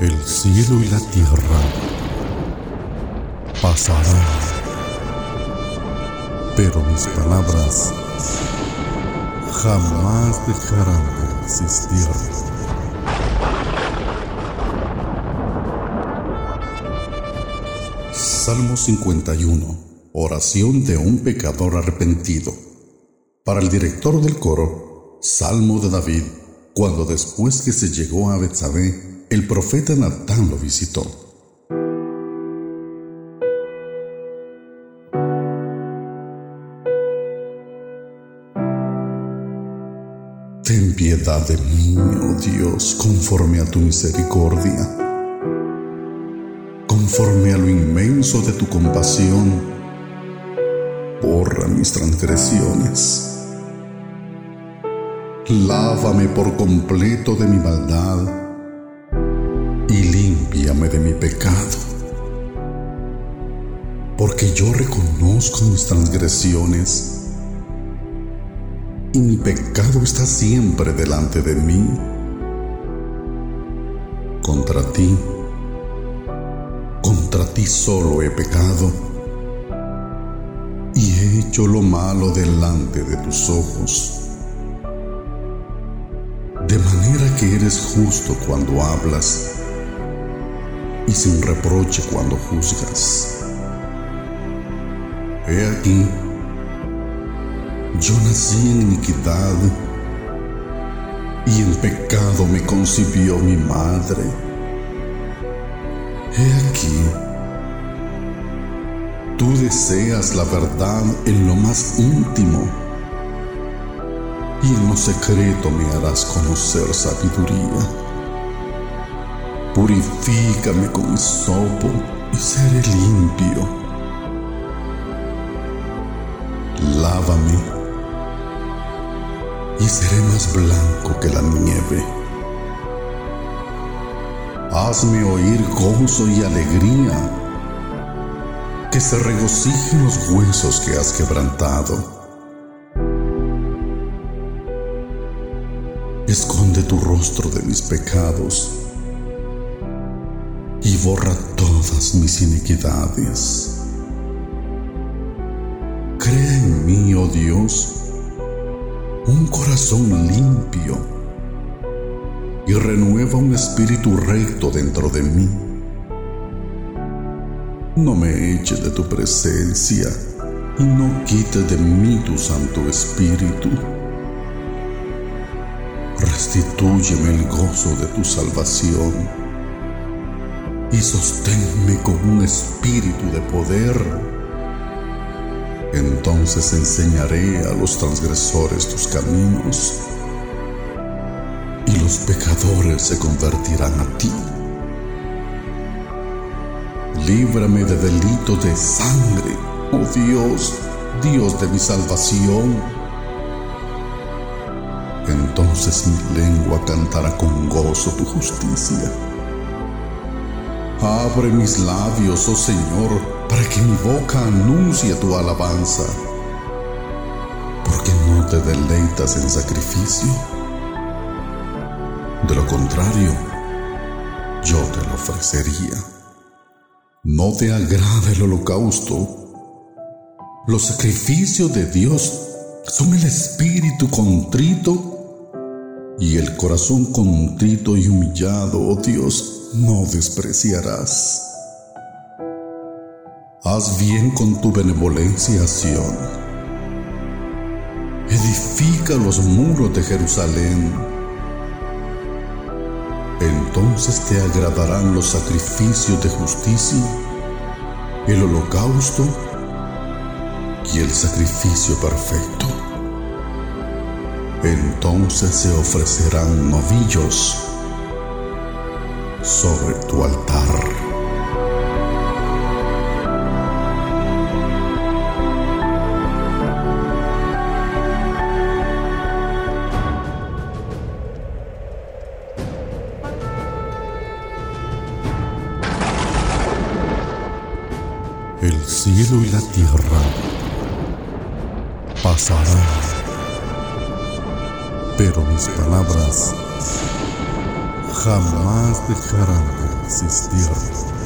El cielo y la tierra pasarán, pero mis palabras jamás dejarán de existir. Salmo 51. Oración de un pecador arrepentido. Para el director del coro, Salmo de David, cuando después que se llegó a Betsabé, el profeta Natán lo visitó. Ten piedad de mí, oh Dios, conforme a tu misericordia, conforme a lo inmenso de tu compasión, borra mis transgresiones. Lávame por completo de mi maldad y límpiame de mi pecado. Porque yo reconozco mis transgresiones y mi pecado está siempre delante de mí. Contra ti, contra ti solo he pecado y he hecho lo malo delante de tus ojos. De manera que eres justo cuando hablas y sin reproche cuando juzgas. He aquí, yo nací en iniquidad y en pecado me concibió mi madre. He aquí, tú deseas la verdad en lo más íntimo y en lo secreto me harás conocer sabiduría. Purifícame con sopo y seré limpio. Lávame y seré más blanco que la nieve. Hazme oír gozo y alegría, que se regocijen los huesos que has quebrantado. Esconde tu rostro de mis pecados y borra todas mis iniquidades. Crea en mí, oh Dios, un corazón limpio y renueva un espíritu recto dentro de mí. No me eches de tu presencia y no quites de mí tu Santo Espíritu. Restitúyeme el gozo de tu salvación y sosténme con un espíritu de poder. Entonces enseñaré a los transgresores tus caminos y los pecadores se convertirán a ti. Líbrame de delitos de sangre, oh Dios, Dios de mi salvación. Entonces mi lengua cantará con gozo tu justicia Abre mis labios, oh Señor, para que mi boca anuncie tu alabanza. Porque no te deleitas en sacrificio. De lo contrario, yo te lo ofrecería. No te agrada el holocausto. Los sacrificios de Dios son el espíritu contrito y el corazón contrito y humillado, oh Dios no despreciarás. Haz bien con tu benevolencia, Sión. Edifica los muros de Jerusalén. Entonces te agradarán los sacrificios de justicia, el holocausto y el sacrificio perfecto. Entonces se ofrecerán novillos sobre tu altar. El cielo y la tierra pasarán, pero mis palabras jamás dejarán de existir.